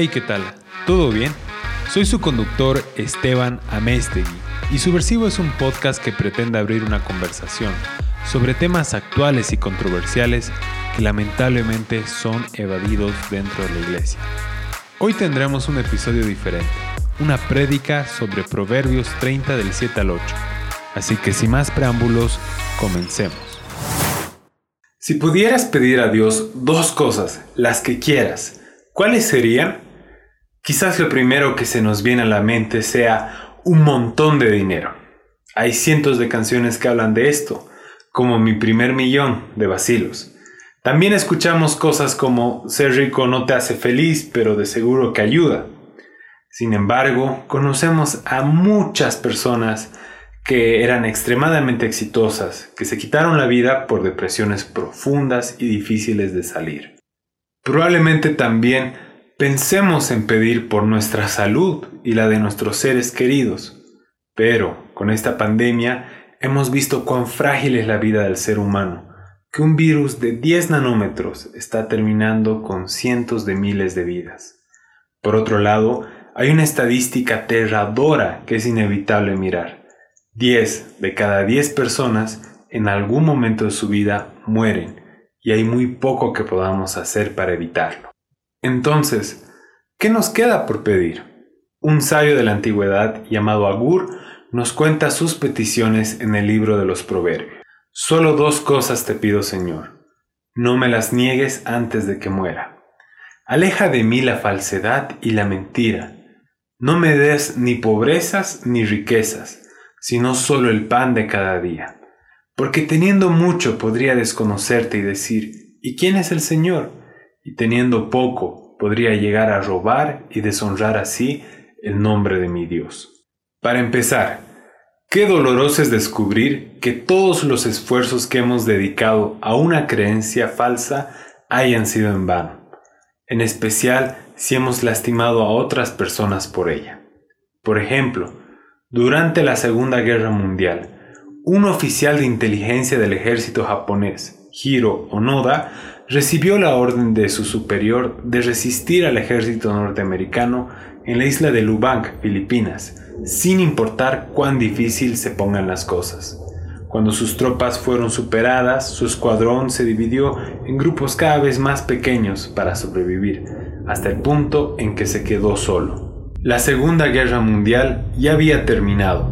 Hey, ¿qué tal? ¿Todo bien? Soy su conductor Esteban Amestegui y Subversivo es un podcast que pretende abrir una conversación sobre temas actuales y controversiales que lamentablemente son evadidos dentro de la iglesia. Hoy tendremos un episodio diferente, una prédica sobre Proverbios 30 del 7 al 8. Así que sin más preámbulos, comencemos. Si pudieras pedir a Dios dos cosas, las que quieras, ¿cuáles serían? Quizás lo primero que se nos viene a la mente sea un montón de dinero. Hay cientos de canciones que hablan de esto, como Mi primer millón de Basilos. También escuchamos cosas como Ser rico no te hace feliz, pero de seguro que ayuda. Sin embargo, conocemos a muchas personas que eran extremadamente exitosas, que se quitaron la vida por depresiones profundas y difíciles de salir. Probablemente también pensemos en pedir por nuestra salud y la de nuestros seres queridos, pero con esta pandemia hemos visto cuán frágil es la vida del ser humano, que un virus de 10 nanómetros está terminando con cientos de miles de vidas. Por otro lado, hay una estadística aterradora que es inevitable mirar. 10 de cada 10 personas en algún momento de su vida mueren y hay muy poco que podamos hacer para evitarlo. Entonces, ¿qué nos queda por pedir? Un sabio de la antigüedad llamado Agur nos cuenta sus peticiones en el libro de los Proverbios. Solo dos cosas te pido, Señor. No me las niegues antes de que muera. Aleja de mí la falsedad y la mentira. No me des ni pobrezas ni riquezas, sino solo el pan de cada día. Porque teniendo mucho podría desconocerte y decir, ¿y quién es el Señor? Y teniendo poco podría llegar a robar y deshonrar así el nombre de mi Dios. Para empezar, qué doloroso es descubrir que todos los esfuerzos que hemos dedicado a una creencia falsa hayan sido en vano, en especial si hemos lastimado a otras personas por ella. Por ejemplo, durante la Segunda Guerra Mundial, un oficial de inteligencia del ejército japonés, Hiro Onoda, recibió la orden de su superior de resistir al ejército norteamericano en la isla de Lubang, Filipinas, sin importar cuán difícil se pongan las cosas. Cuando sus tropas fueron superadas, su escuadrón se dividió en grupos cada vez más pequeños para sobrevivir, hasta el punto en que se quedó solo. La Segunda Guerra Mundial ya había terminado.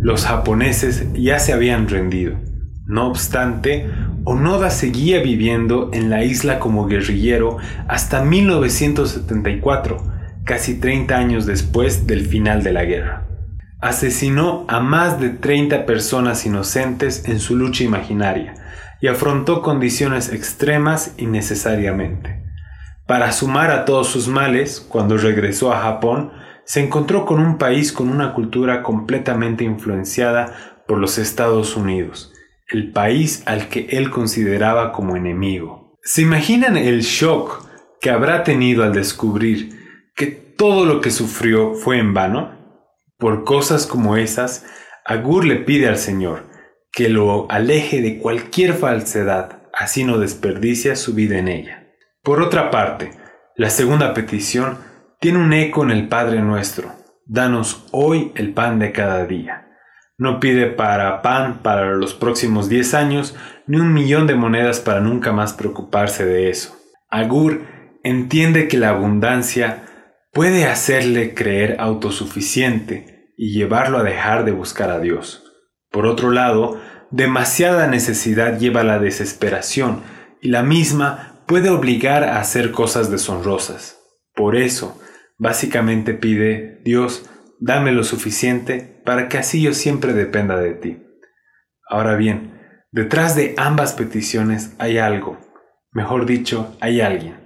Los japoneses ya se habían rendido. No obstante, Onoda seguía viviendo en la isla como guerrillero hasta 1974, casi 30 años después del final de la guerra asesinó a más de 30 personas inocentes en su lucha imaginaria y afrontó condiciones extremas innecesariamente. Para sumar a todos sus males, cuando regresó a Japón, se encontró con un país con una cultura completamente influenciada por los Estados Unidos, el país al que él consideraba como enemigo. ¿Se imaginan el shock que habrá tenido al descubrir que todo lo que sufrió fue en vano? Por cosas como esas, Agur le pide al Señor que lo aleje de cualquier falsedad, así no desperdicia su vida en ella. Por otra parte, la segunda petición tiene un eco en el Padre nuestro. Danos hoy el pan de cada día. No pide para pan para los próximos 10 años, ni un millón de monedas para nunca más preocuparse de eso. Agur entiende que la abundancia puede hacerle creer autosuficiente y llevarlo a dejar de buscar a Dios. Por otro lado, demasiada necesidad lleva a la desesperación y la misma puede obligar a hacer cosas deshonrosas. Por eso, básicamente pide, Dios, dame lo suficiente para que así yo siempre dependa de ti. Ahora bien, detrás de ambas peticiones hay algo, mejor dicho, hay alguien.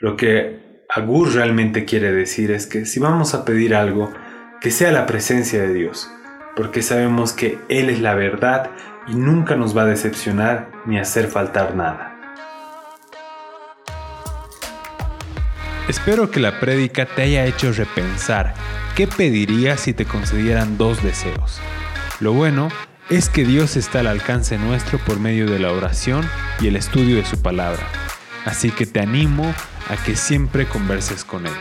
Lo que Agur realmente quiere decir es que si vamos a pedir algo, que sea la presencia de Dios, porque sabemos que Él es la verdad y nunca nos va a decepcionar ni hacer faltar nada. Espero que la prédica te haya hecho repensar qué pedirías si te concedieran dos deseos. Lo bueno es que Dios está al alcance nuestro por medio de la oración y el estudio de su palabra. Así que te animo a que siempre converses con Él.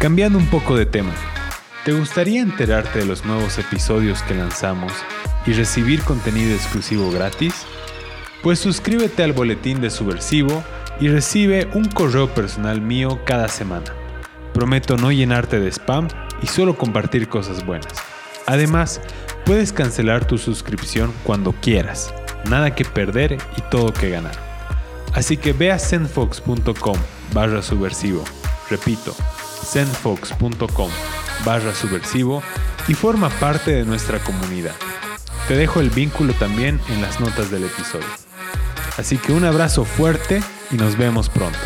Cambiando un poco de tema, ¿te gustaría enterarte de los nuevos episodios que lanzamos y recibir contenido exclusivo gratis? Pues suscríbete al boletín de Subversivo y recibe un correo personal mío cada semana. Prometo no llenarte de spam y solo compartir cosas buenas. Además, puedes cancelar tu suscripción cuando quieras. Nada que perder y todo que ganar. Así que ve a zenfox.com barra subversivo. Repito, zenfox.com barra subversivo y forma parte de nuestra comunidad. Te dejo el vínculo también en las notas del episodio. Así que un abrazo fuerte y nos vemos pronto.